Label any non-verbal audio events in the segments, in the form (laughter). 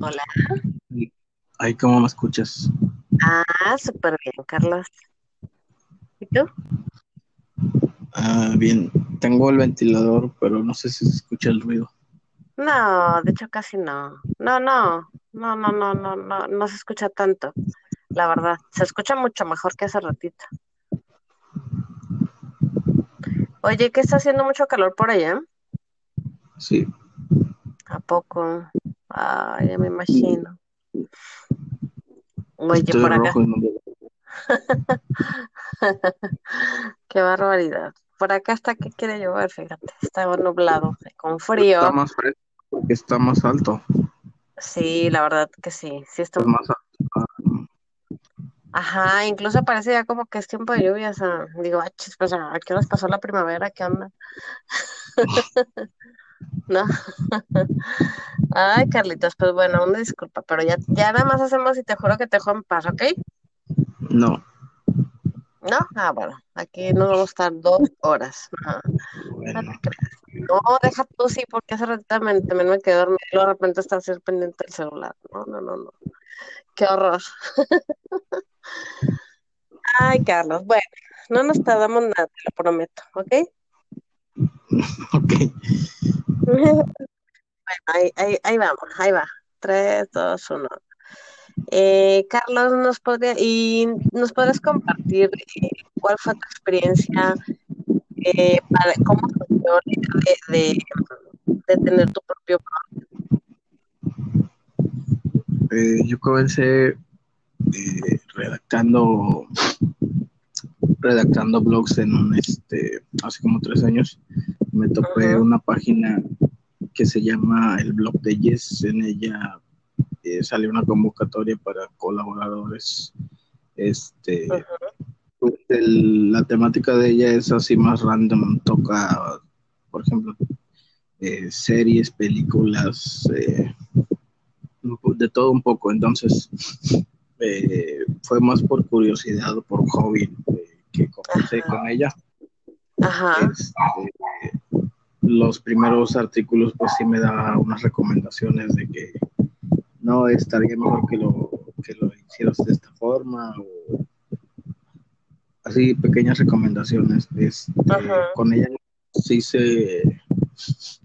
Hola. Ay, ¿cómo me escuchas? Ah, súper bien, Carlos. ¿Y tú? Ah, bien, tengo el ventilador, pero no sé si se escucha el ruido. No, de hecho casi no. No, no, no, no, no, no, no, no se escucha tanto, la verdad. Se escucha mucho mejor que hace ratito. Oye, ¿qué está haciendo mucho calor por allá? Sí, ¿A poco? Ay, ya me imagino. Oye, estoy por acá, (laughs) qué barbaridad. Por acá está que quiere llover, fíjate. Está nublado, con Está frío. más fresco porque está más alto. Sí, la verdad que sí. Sí está más alto. Ajá, incluso parece ya como que es tiempo de lluvias. ah, Digo, ah, chis, pues, ¿a qué horas pasó la primavera? ¿Qué onda? (laughs) ¿No? (laughs) Ay, Carlitos, pues bueno, una disculpa, pero ya, ya nada más hacemos y te juro que te dejo en paz, ¿ok? No, ¿No? Ah, bueno, aquí nos vamos a estar dos horas. No bueno. No, deja tú sí, porque hace ratito también, también me quedé dormida y de repente estar así pendiente del celular. No, no, no, no. Qué horror. (laughs) Ay, Carlos, bueno, no nos tardamos nada, te lo prometo, ¿ok? (laughs) ok. Ahí, ahí, ahí vamos, ahí va. Tres, dos, uno. Eh, Carlos, ¿nos podría, y nos podrías compartir eh, cuál fue tu experiencia, eh, para, cómo surgió de, de, de tener tu propio Eh, yo comencé eh, redactando redactando blogs en un este hace como tres años. Me topé una página que se llama el blog de Yes. En ella eh, salió una convocatoria para colaboradores. Este, el- la temática de ella es así más random. Toca, por ejemplo, eh, series, películas, eh, de todo un poco. Entonces, eh, fue más por curiosidad o por hobby que comencé con ella. Ajá, Este, los primeros artículos, pues sí me da unas recomendaciones de que no estaría mejor que lo, que lo hicieras de esta forma o así pequeñas recomendaciones. Este, con ella sí hice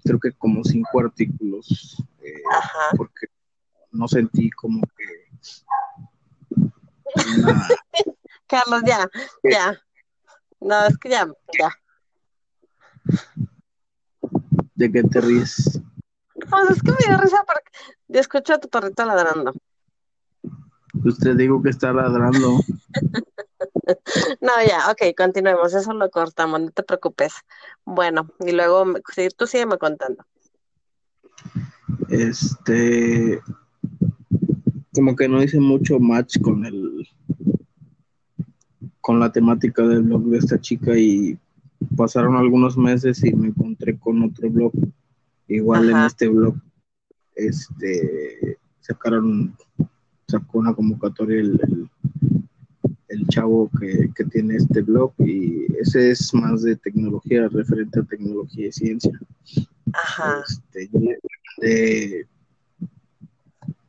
creo que como cinco artículos eh, porque no sentí como que (laughs) una Carlos, ya, que, ya. No, es que ya, ya. De que te ríes. Pues es que me dio risa porque yo escucho a tu perrito ladrando. Usted digo que está ladrando. (laughs) No, ya, ok, continuemos, eso lo cortamos, no te preocupes. Bueno, y luego, sí, tú sígueme contando. Este, como que no hice mucho match con el con la temática del blog de esta chica y pasaron algunos meses y me encontré con otro blog. Igual en este blog, este, sacaron, sacó una convocatoria el, el, el chavo que, que tiene este blog y ese es más de tecnología, referente a tecnología y ciencia. ajá, Este, yo le mandé,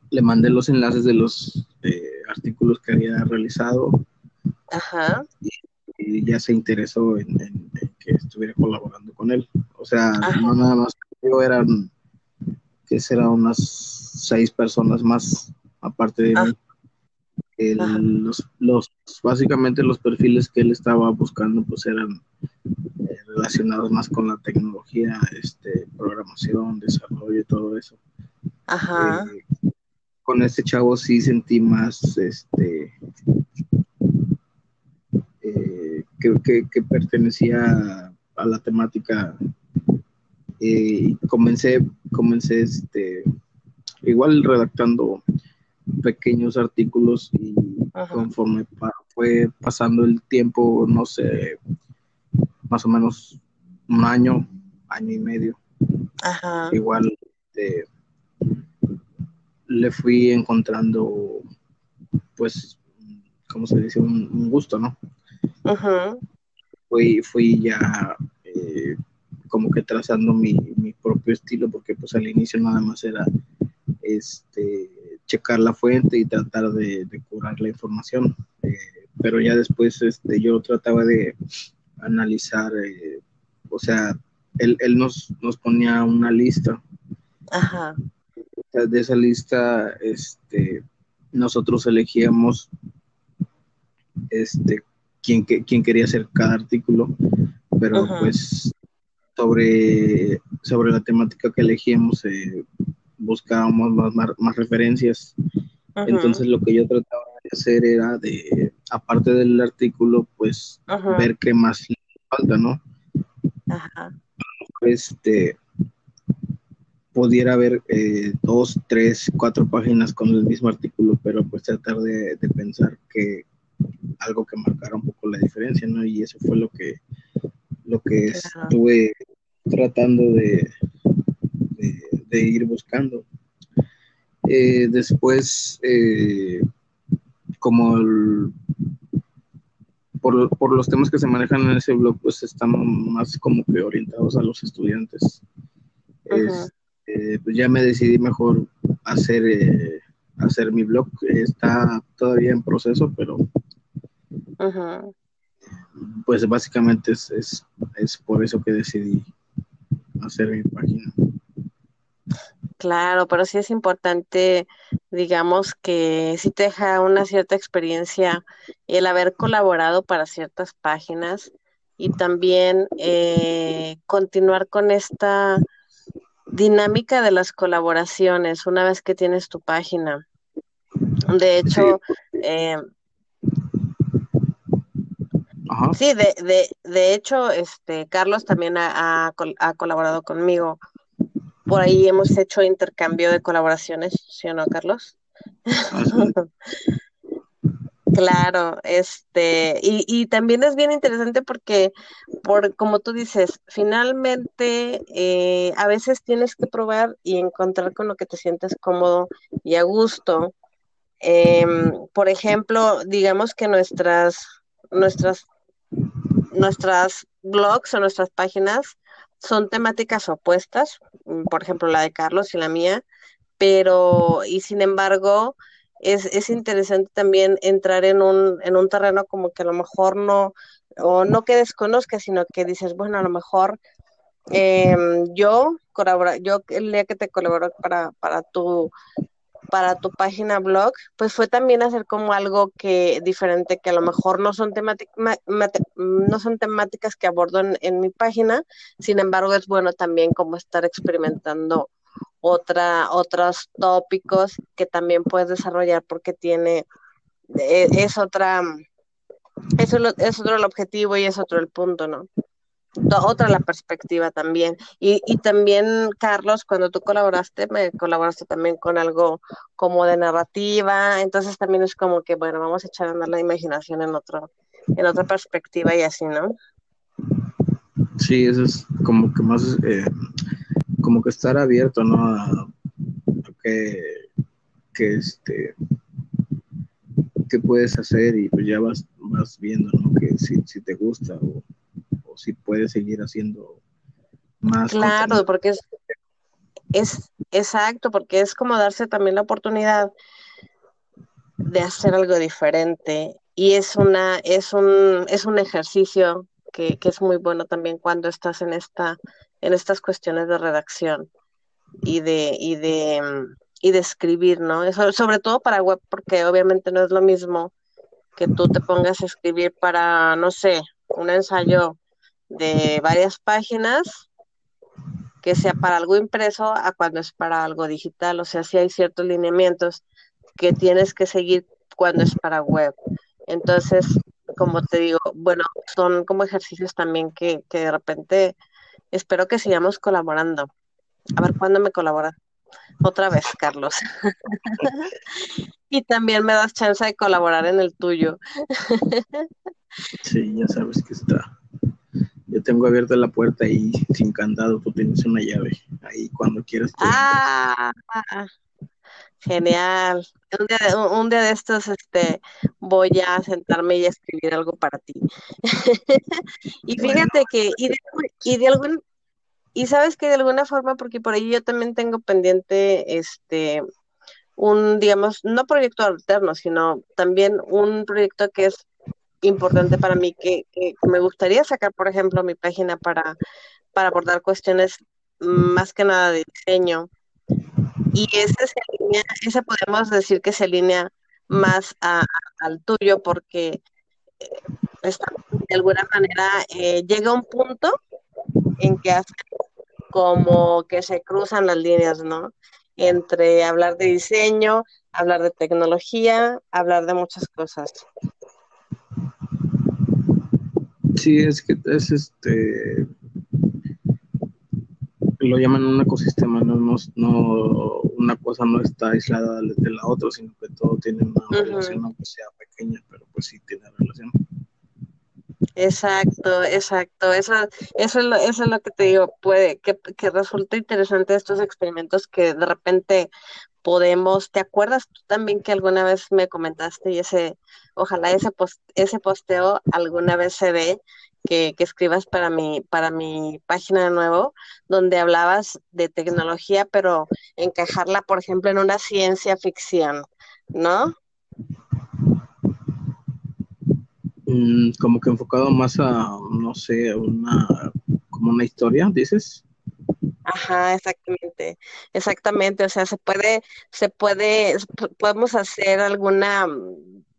le mandé los enlaces de los eh, artículos que había realizado ajá, y ya se interesó en, en- en que estuviera colaborando con él. O sea, ajá, no nada más yo, eran que serán unas seis personas más aparte de ah, mí. El- los, los, básicamente los perfiles que él estaba buscando pues eran eh, relacionados más con la tecnología, este, programación, desarrollo y todo eso. ajá, Eh, con este chavo sí sentí más este eh, que, que, que pertenecía a la temática eh, y comencé, comencé este, igual redactando pequeños artículos y ajá, conforme pa- fue pasando el tiempo, no sé, más o menos un año, año y medio, ajá, igual este, le fui encontrando, pues, ¿cómo se dice? Un, un gusto, ¿no? Fui, fui ya eh, como que trazando mi, mi propio estilo, porque pues al inicio nada más era este checar la fuente y tratar de, de curar la información. Eh, pero ya después este, yo trataba de analizar, eh, o sea, él, él nos, nos ponía una lista. Ajá. De esa lista, este, nosotros elegíamos este, quién, quién quería hacer cada artículo, pero pues sobre, sobre la temática que elegíamos eh, buscábamos más, más, referencias. Entonces lo que yo trataba de hacer era de, aparte del artículo, pues ver qué más falta, ¿no? Ajá. Este, pudiera haber eh, dos, tres, cuatro páginas con el mismo artículo, pero pues tratar de, pensar que algo que marcara un poco la diferencia, ¿no? Y eso fue lo que, lo que estuve tratando de, de, ir buscando. Eh, después, eh, como por, por, los temas que se manejan en ese blog, pues están más como que orientados a los estudiantes. Eh, pues ya me decidí mejor hacer, hacer mi blog. Está todavía en proceso, pero pues básicamente es, es, es por eso que decidí hacer mi página. Claro, pero sí es importante, digamos, que sí te deja una cierta experiencia el haber colaborado para ciertas páginas y también eh, continuar con esta dinámica de las colaboraciones una vez que tienes tu página. De hecho, eh, sí, de, de, de, hecho, este Carlos también ha, ha, colaborado conmigo. Por ahí hemos hecho intercambio de colaboraciones, ¿sí o no, Carlos? Ah, (laughs) Claro, este, y, y también es bien interesante porque, por, como tú dices, finalmente eh, a veces tienes que probar y encontrar con lo que te sientes cómodo y a gusto. Em, por ejemplo, digamos que nuestras, nuestras, nuestras blogs o nuestras páginas son temáticas opuestas, por ejemplo, la de Carlos y la mía, pero, y sin embargo, es, es interesante también entrar en un, en un terreno como que a lo mejor no, o no que desconozcas, sino que dices, bueno, a lo mejor em, yo colabora, yo el día que te colaboró para, para tu para tu página blog, pues fue también hacer como algo que diferente que a lo mejor no son temáticas que abordo en, mi página, sin embargo es bueno también como estar experimentando otra, otros tópicos que también puedes desarrollar porque tiene, e, es, otra, eso es otro el objetivo y es otro el punto, ¿no? Otra la perspectiva también. Y, y también, Carlos, cuando tú colaboraste, me colaboraste también con algo como de narrativa, entonces también es como que, bueno, vamos a echar a andar la imaginación en otro, en otra perspectiva y así, ¿no? Sí, eso es como que más eh, como que estar abierto, ¿no? A, que, que este qué puedes hacer y pues ya vas, vas viendo, ¿no? Que si, si te gusta o, si puedes seguir haciendo más. Claro, porque es, es exacto, porque es como darse también la oportunidad de hacer algo diferente y es una es un es un ejercicio que, que es muy bueno también cuando estás en esta en estas cuestiones de redacción y de, y de, y de escribir, ¿no? Eso, sobre todo para web, porque obviamente no es lo mismo que tú te pongas a escribir para, no sé, un ensayo de varias páginas, que sea para algo impreso, a cuando es para algo digital. O sea, sí hay ciertos lineamientos que tienes que seguir cuando es para web. Entonces, como te digo, bueno, son como ejercicios también que, que de repente Espero que sigamos colaborando. A ver cuándo me colabora. Otra vez, Carlos. (laughs) y también me das chance de colaborar en el tuyo. sí, ya sabes que está. Yo tengo abierta la puerta ahí sin candado, tú tienes una llave ahí cuando quieras. Ah, genial. Un día, de, un día de estos este, voy a sentarme y a escribir algo para ti. (laughs) y fíjate que, y de, y de algún, y sabes que de alguna forma, porque por ahí yo también tengo pendiente, este, un, digamos, no proyecto alterno, sino también un proyecto que es importante para mí, que, me gustaría sacar, por ejemplo, mi página para, para abordar cuestiones más que nada de diseño. Y ese, se alinea, ese podemos decir que se alinea más al tuyo porque eh, de alguna manera eh, llega un punto en que hace como que se cruzan las líneas, ¿no? Entre hablar de diseño, hablar de tecnología, hablar de muchas cosas. Sí, es que es este lo llaman un ecosistema, no, no, una cosa no está aislada de la otra, sino que todo tiene una relación, aunque sea pequeña, pero pues sí tiene relación. Exacto, exacto. Eso, eso, es lo, eso es lo que te digo, puede, que, que resulta interesante estos experimentos que de repente podemos, ¿te acuerdas tú también que alguna vez me comentaste y ese, ojalá ese, ese posteo alguna vez se ve que, que, escribas para mi, para mi página de nuevo, donde hablabas de tecnología, pero encajarla, por ejemplo, en una ciencia ficción, ¿no? Mm, como que enfocado más a, no sé, una, como una historia, dices. Ajá, exactamente, exactamente. O sea, se puede, se puede, podemos hacer alguna,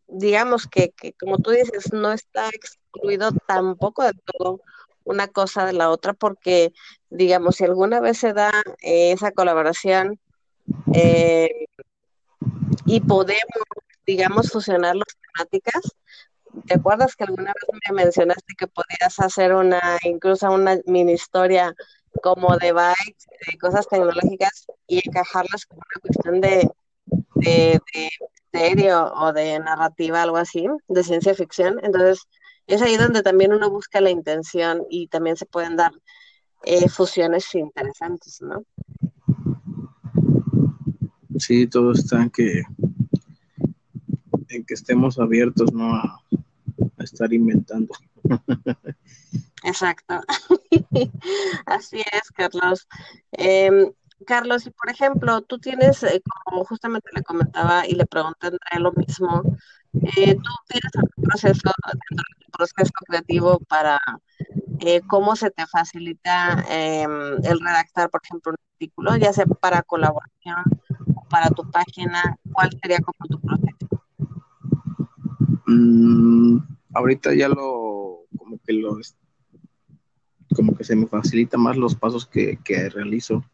digamos que, que, como tú dices, no está excluido tampoco de todo una cosa de la otra, porque, digamos, si alguna vez se da eh, esa colaboración eh, y podemos, digamos, fusionar las temáticas, ¿te acuerdas que alguna vez me mencionaste que podías hacer una, incluso una mini historia como de bikes, de cosas tecnológicas y encajarlas como una cuestión de, de, serio o de narrativa, algo así, de ciencia ficción? Entonces, es ahí donde también uno busca la intención y también se pueden dar eh, fusiones interesantes, ¿no? Sí, todo está en que en que estemos abiertos, ¿no? A, estar inventando. (laughs) Exacto. (laughs) Así es, Carlos. Em, Carlos, y por ejemplo, tú tienes, eh, como justamente le comentaba y le pregunté Andrea lo mismo, eh, tú tienes un proceso, proceso creativo para eh, cómo se te facilita em, el redactar, por ejemplo, un artículo, ya sea para colaboración o para tu página, ¿cuál sería como tu proceso? Mm, ahorita ya lo, como que lo, como que se me facilita más los pasos que, realizo.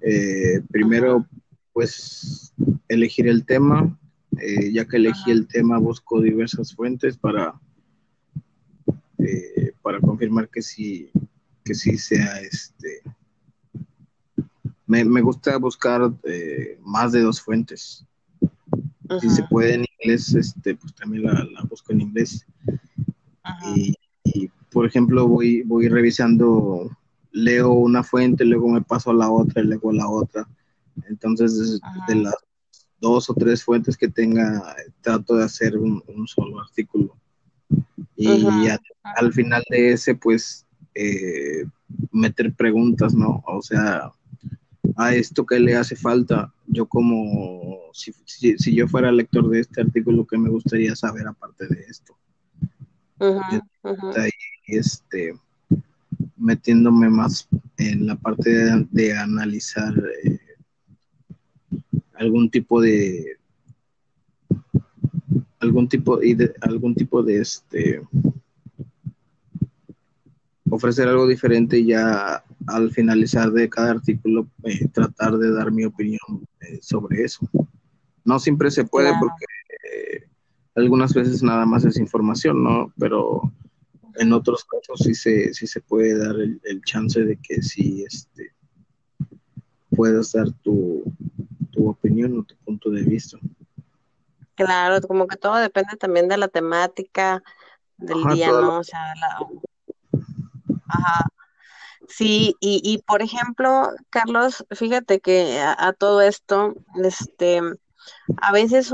Eh, primero, pues, elegir el tema. Eh, ya que elegí el tema, busco diversas fuentes para, eh, para confirmar que sí, que sí sea este. Me, gusta buscar más de dos fuentes. Si se puede en inglés, este, pues también la, busco en inglés. Y, por ejemplo, voy, voy revisando, leo una fuente, luego me paso a la otra, y luego a la otra. Entonces, de las dos o tres fuentes que tenga, trato de hacer un, solo artículo. Y al final de ese, pues, eh, meter preguntas, ¿no? O sea, a esto que le hace falta, yo como, si, si, yo fuera lector de este artículo, ¿qué me gustaría saber aparte de esto? Este, metiéndome más en la parte de, analizar eh, algún tipo de algún tipo de algún tipo de este ofrecer algo diferente ya al finalizar de cada artículo eh, tratar de dar mi opinión eh, sobre eso. No siempre se puede porque eh, algunas veces nada más es información, ¿no? Pero en otros casos sí se, sí se puede dar el, chance de que sí este, puedas dar tu, opinión o tu punto de vista. Claro, como que todo depende también de la temática del día, ¿no? O sea, la, Ajá. Sí, y, y por ejemplo, Carlos, fíjate que a, todo esto, este, a veces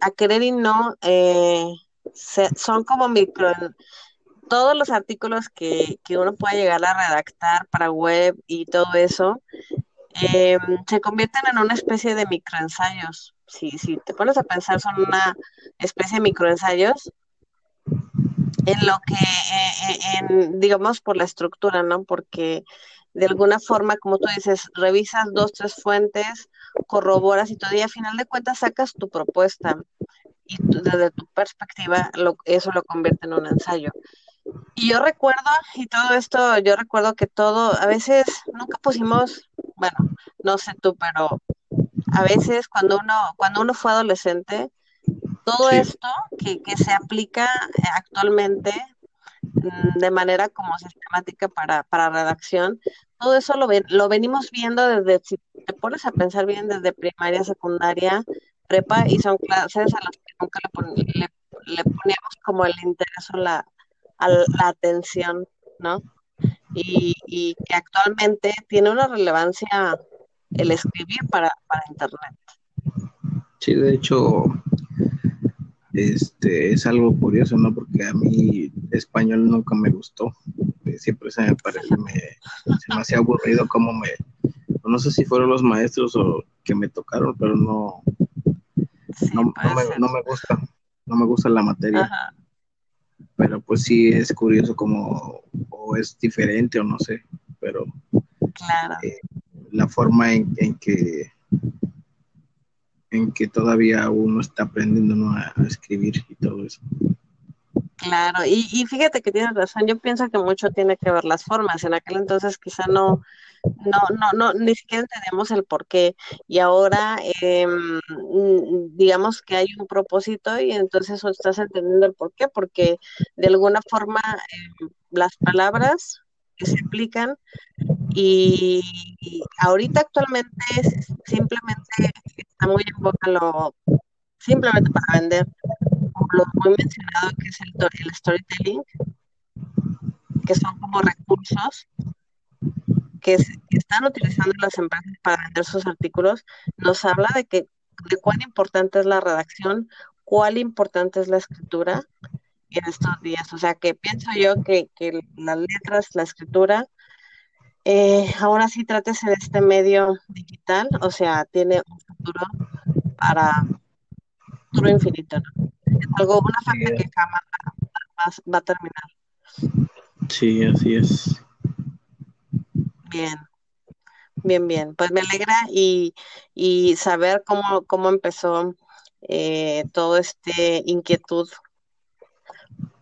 a querer y no, eh, son como micro, todos los artículos que, que uno puede llegar a redactar para web y todo eso, eh, se convierten en una especie de microensayos. Si, si te pones a pensar, son una especie de microensayos en lo que, eh, en, digamos, por la estructura, ¿no? Porque de alguna forma, como tú dices, revisas dos, tres fuentes, corroboras y todavía a final de cuentas sacas tu propuesta y desde tu perspectiva lo, eso lo convierte en un ensayo. Y yo recuerdo, y todo esto, yo recuerdo que todo, a veces nunca pusimos, bueno, no sé tú, pero a veces cuando uno, cuando uno fue adolescente, todo esto que, que, se aplica actualmente mm, de manera como sistemática para, para redacción, todo eso lo, lo venimos viendo desde, si te pones a pensar bien, desde primaria, secundaria, prepa, y son clases a las que nunca le, le, poníamos como el interés o la, la atención, ¿no? Y, y, que actualmente tiene una relevancia el escribir para, para Internet. Sí, de hecho, este es algo curioso, ¿no? Porque a mí español nunca me gustó. Siempre se me parece, me, se me hacía aburrido como me, no sé si fueron los maestros o que me tocaron, pero no, no, me, no, me, gusta, no me gusta la materia. Pero pues sí es curioso como, o es diferente o no sé, pero claro. Eh, la forma en, en que en que todavía uno está aprendiendo a, escribir y todo eso. Claro, y, y, fíjate que tienes razón, yo pienso que mucho tiene que ver las formas, en aquel entonces quizá no, no, no, no, ni siquiera entendemos el por qué, y ahora em, digamos que hay un propósito y entonces estás entendiendo el por qué, porque de alguna forma em, las palabras que se aplican y ahorita actualmente simplemente está muy en boca lo simplemente para vender, lo muy mencionado que es el, el storytelling, que son como recursos que, están utilizando las empresas para vender sus artículos, nos habla de que de cuán importante es la redacción, cuán importante es la escritura en estos días. O sea que pienso yo que, que las letras, la escritura, eh, ahora sí trátese de este medio digital, o sea, tiene un futuro para futuro infinito. Es algo, una falta que jamás va, va a terminar. Sí, así es. Bien, bien, bien. Pues me alegra y, y saber cómo, cómo empezó eh, todo este inquietud,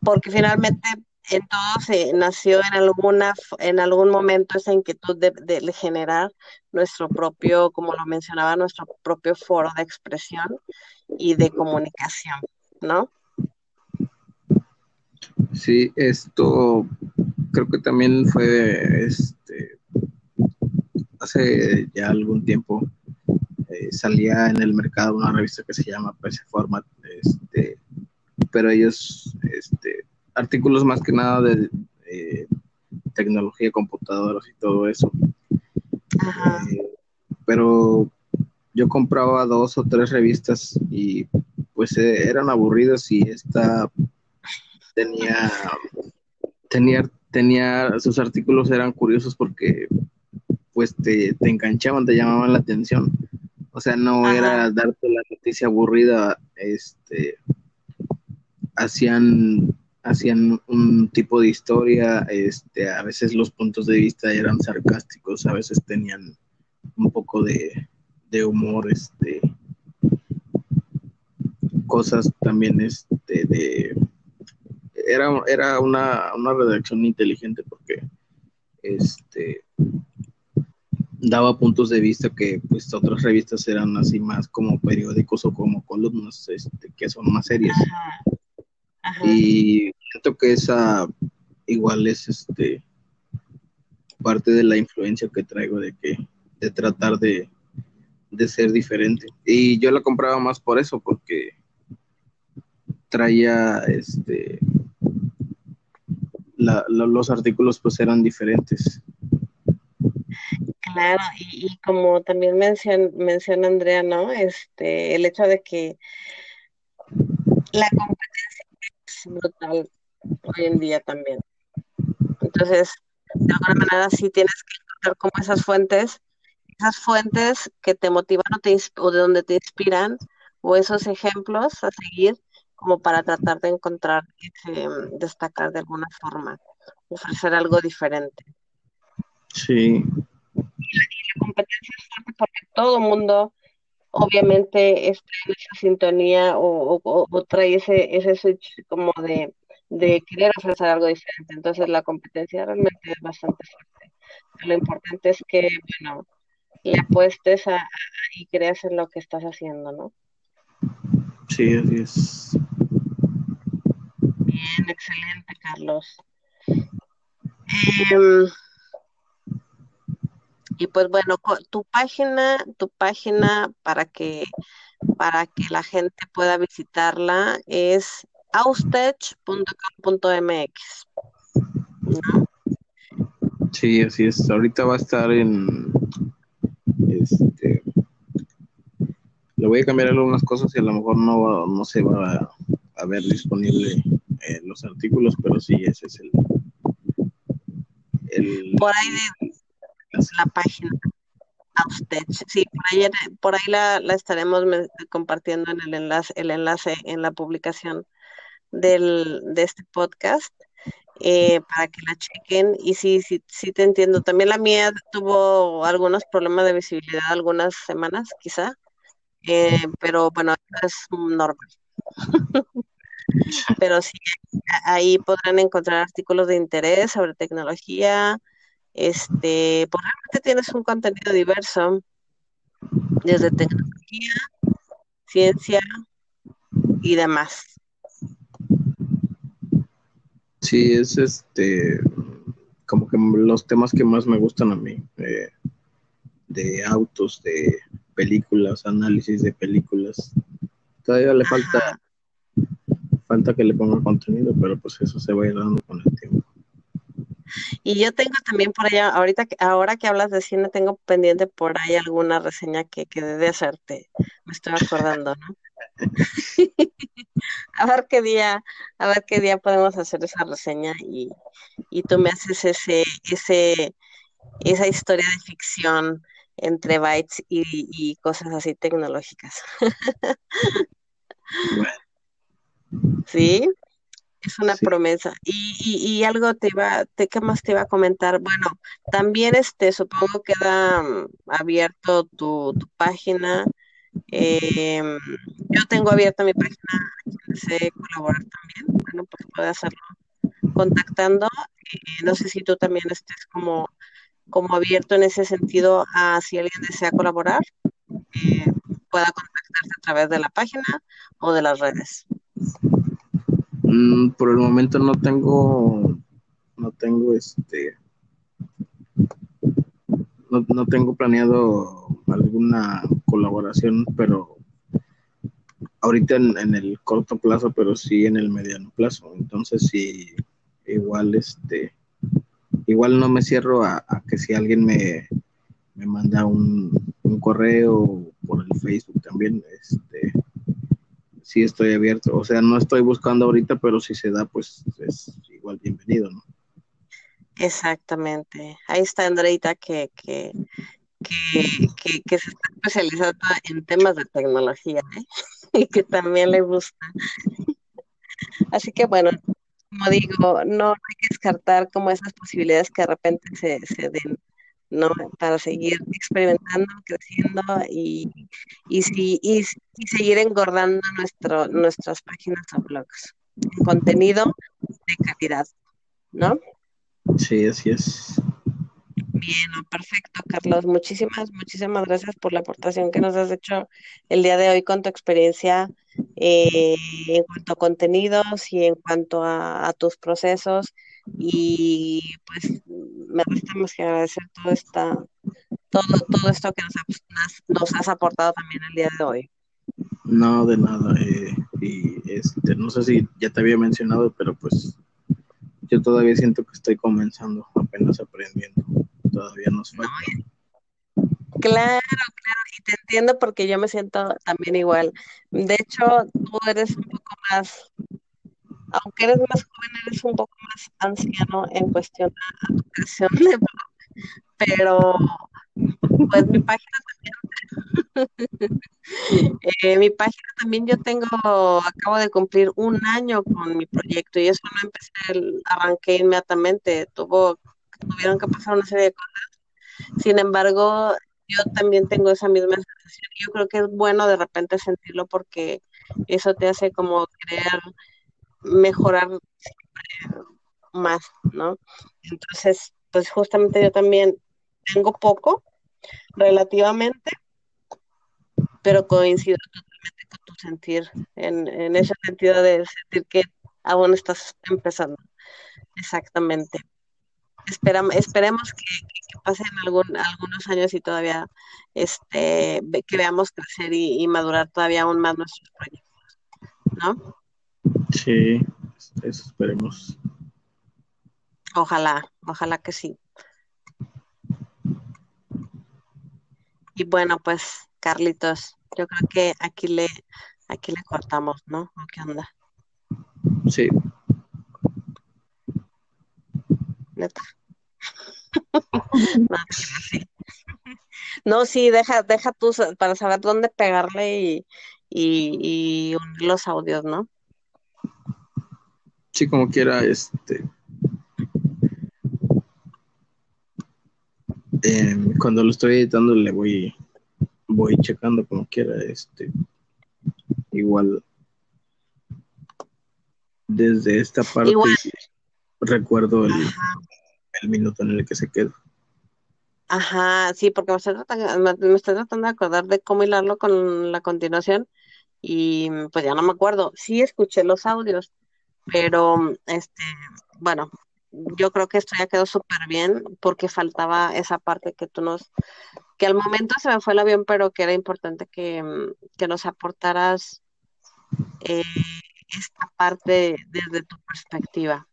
porque finalmente en todo se nació en alguna en algún momento esa inquietud de, de, generar nuestro propio, como lo mencionaba, nuestro propio foro de expresión y de comunicación, ¿no? Sí, esto creo que también fue este hace ya algún tiempo eh, salía en el mercado una revista que se llama PC Format, este, pero ellos este, artículos más que nada de tecnología, computadoras y todo eso. Eh, pero yo compraba dos o tres revistas y pues eh, eran aburridas y esta tenía, tenía, tenía, sus artículos eran curiosos porque pues te, te enganchaban, te llamaban la atención. O sea, no era darte la noticia aburrida, este, hacían hacían un tipo de historia, este, a veces los puntos de vista eran sarcásticos, a veces tenían un poco de, humor, este, cosas también, este, de, era, era una, una redacción inteligente porque, este, daba puntos de vista que pues otras revistas eran así más como periódicos o como columnas este, que son más serias. Y siento que esa igual es este parte de la influencia que traigo de que de tratar de, ser diferente. Y yo la compraba más por eso, porque traía este los artículos pues eran diferentes. Claro, y, como también menciona, menciona Andrea, ¿no? Este, el hecho de que la competencia es brutal hoy en día también. Entonces, de alguna manera sí tienes que encontrar como esas fuentes esas fuentes que te motivan o, te, o de donde te inspiran o esos ejemplos a seguir como para tratar de encontrar, mm, destacar de alguna forma, ofrecer algo diferente. Sí. Y la, competencia es fuerte porque todo el mundo obviamente está en esa sintonía o, trae ese, ese switch como de, de querer ofrecer algo diferente. Entonces la competencia realmente es bastante fuerte. Lo importante es que, bueno, le apuestes a, y creas en lo que estás haciendo, ¿no? Sí, así es. Bien, excelente, Carlos. Y pues bueno, tu página, tu página para que para que la gente pueda visitarla es austech.com.mx. Sí, así es. Ahorita va a estar en este voy a cambiar algunas cosas y a lo mejor no, no se va a, ver disponible en los artículos, pero sí, ese es el... por ahí de la página. usted sí, por ahí, por ahí la, la, estaremos compartiendo en el enlace, el enlace en la publicación del, de este podcast. Eh, para que la chequen. Y sí, sí, sí te entiendo. También la mía tuvo algunos problemas de visibilidad algunas semanas, quizá. Eh, pero bueno, es normal. (laughs) pero sí, ahí podrán encontrar artículos de interés sobre tecnología. Este, pues realmente tienes un contenido diverso, desde tecnología, ciencia y demás. Sí, es este como que los temas que más me gustan a mí, eh, de autos, de películas, análisis de películas. Todavía le falta falta que le ponga contenido, pero pues eso se va a ir dando con el tiempo. Y yo tengo también por allá, ahorita ahora que hablas de cine, tengo pendiente por ahí alguna reseña que, que debe hacerte. Me estoy acordando, ¿no? (laughs) a ver qué día, a ver qué día podemos hacer esa reseña y, y tú me haces ese, ese, esa historia de ficción entre bytes y, cosas así tecnológicas. (laughs) Sí, es una promesa. Y, y, algo te iba, te, ¿qué más te iba a comentar? Bueno, también este, supongo queda mm, abierto tu, tu página. Em, yo tengo abierta mi página, sé colaborar también. Bueno, pues puede hacerlo contactando. Eh, no sé si tú también estés como como abierto en ese sentido a si alguien desea colaborar, eh, pueda contactarse a través de la página o de las redes. Mm, por el momento no tengo, no tengo este, no, tengo planeado alguna colaboración, pero ahorita en, en, el corto plazo, pero sí en el mediano plazo. Entonces sí, igual este igual no me cierro a, que si alguien me, manda un, correo por el Facebook también, este, sí estoy abierto. O sea, no estoy buscando ahorita, pero si se da, pues es igual bienvenido, ¿no? Exactamente. Ahí está Andreita que, que, que, que, se está especializando en temas de tecnología ¿eh? (laughs) y que también le gusta. Así que bueno, como digo, no hay que descartar como esas posibilidades que de repente se, se den, ¿no? Para seguir experimentando, creciendo y, y, y, seguir engordando nuestro, nuestras páginas o blogs. Contenido de calidad, ¿no? Sí, así es. Bien, perfecto, Carlos. Muchísimas, muchísimas gracias por la aportación que nos has hecho el día de hoy con tu experiencia eh, en cuanto a contenidos y en cuanto a, tus procesos. Y pues me resta más que agradecer todo, esta, todo, todo esto que nos, nos has aportado también el día de hoy. No, de nada. Eh, y este, no sé si ya te había mencionado, pero pues yo todavía siento que estoy comenzando, apenas aprendiendo. Todavía nos falta. Claro, claro, y te entiendo porque yo me siento también igual. De hecho, tú eres un poco más, aunque eres más joven, eres un poco más anciano en cuestión a tu creación de (laughs) pero, Pues mi página también. (laughs) eh, mi página también yo tengo, acabo de cumplir un año con mi proyecto y eso no empecé, el, arranqué inmediatamente. Tuvo, tuvieron que pasar una serie de cosas. Sin embargo, yo también tengo esa misma sensación. Yo creo que es bueno de repente sentirlo porque eso te hace como querer mejorar más, ¿no? Entonces, pues justamente yo también tengo poco, relativamente, pero coincido totalmente con tu sentir, en, en ese sentido de sentir que aún estás empezando. Exactamente. Esperam, esperemos que, que pasen algún, algunos años y todavía este, que veamos crecer y, y, madurar todavía aún más nuestros proyectos, ¿no? Sí, eso esperemos. Ojalá, ojalá que sí. Y bueno, pues, Carlitos, yo creo que aquí le, aquí le cortamos, ¿no? ¿Qué onda? Sí. Neta. (laughs) no, sí. no, sí, deja, deja tú para saber dónde pegarle y, y, y unir los audios, ¿no? Sí, como quiera, este. Eh, cuando lo estoy editando le voy voy checando como quiera este igual desde esta parte Igual. recuerdo el, Ajá. El minuto en el que se quedó Ajá, sí, porque me estoy tratando, me, estoy tratando de acordar de cómo hilarlo con la continuación y pues ya no me acuerdo. Sí escuché los audios, pero este, bueno, yo creo que esto ya quedó súper bien porque faltaba esa parte que tú nos, que al momento se me fue el avión, pero que era importante que, que nos aportaras eh, esta parte desde tu perspectiva.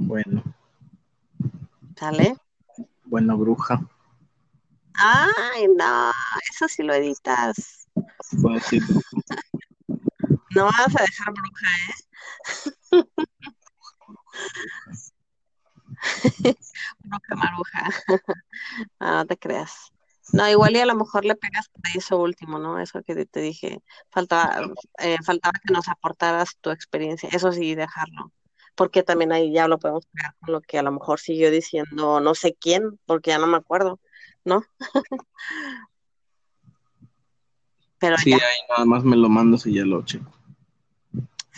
Bueno ¿Sale? buena bruja Ay, no, eso sí lo editas. puedo decir No vas a dejar bruja, ¿eh? (laughs) Bruja maruja. (laughs) Ah, no te creas. No, igual y a lo mejor le pegas ahí eso último, ¿no? Eso que te dije. Faltaba, eh, faltaba que nos aportaras tu experiencia. Eso sí, dejarlo. Porque también ahí ya lo podemos pegar con lo que a lo mejor siguió diciendo no sé quién, porque ya no me acuerdo, ¿no? (laughs) Pero sí ya, ahí nada más me lo mandas y ya lo checo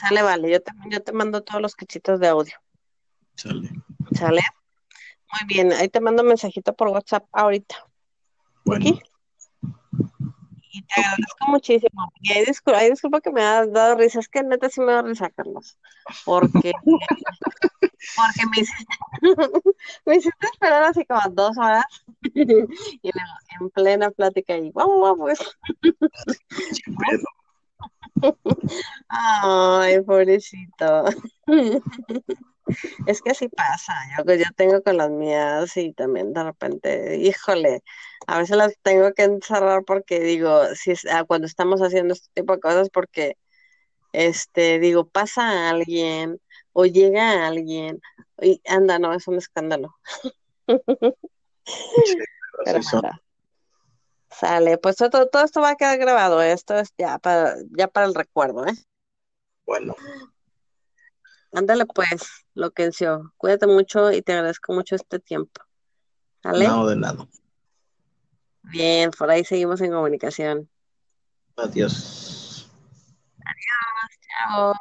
sale, vale. Yo te, yo te mando todos los cachitos de audio. sale ¿Sale? Muy bien, ahí te mando un mensajito por WhatsApp ahorita. bueno ¿Ok? Y te agradezco muchísimo. Y ahí disculpa, disculpa que me has dado risa, es que neta sí me da risa, Carlos. Porque, (laughs) porque me hiciste, (laughs) me hiciste esperar así como dos horas (laughs) y luego en plena plática y vamos, vamos. Ay, pobrecito. Es que así pasa, yo que ya tengo con las mías y también de repente, híjole, a veces las tengo que encerrar porque digo, si es, ah, cuando estamos haciendo este tipo de cosas, porque este, digo, pasa alguien o llega alguien y anda, no, es un escándalo. (laughs) sí, Pero sale, pues todo, todo esto va a quedar grabado, esto es ya para, ya para el recuerdo, ¿eh? bueno Ándale pues, Loquencio, cuídate mucho y te agradezco mucho este tiempo, ¿vale? nada de nada Bien, por ahí seguimos en comunicación. adiós Chao.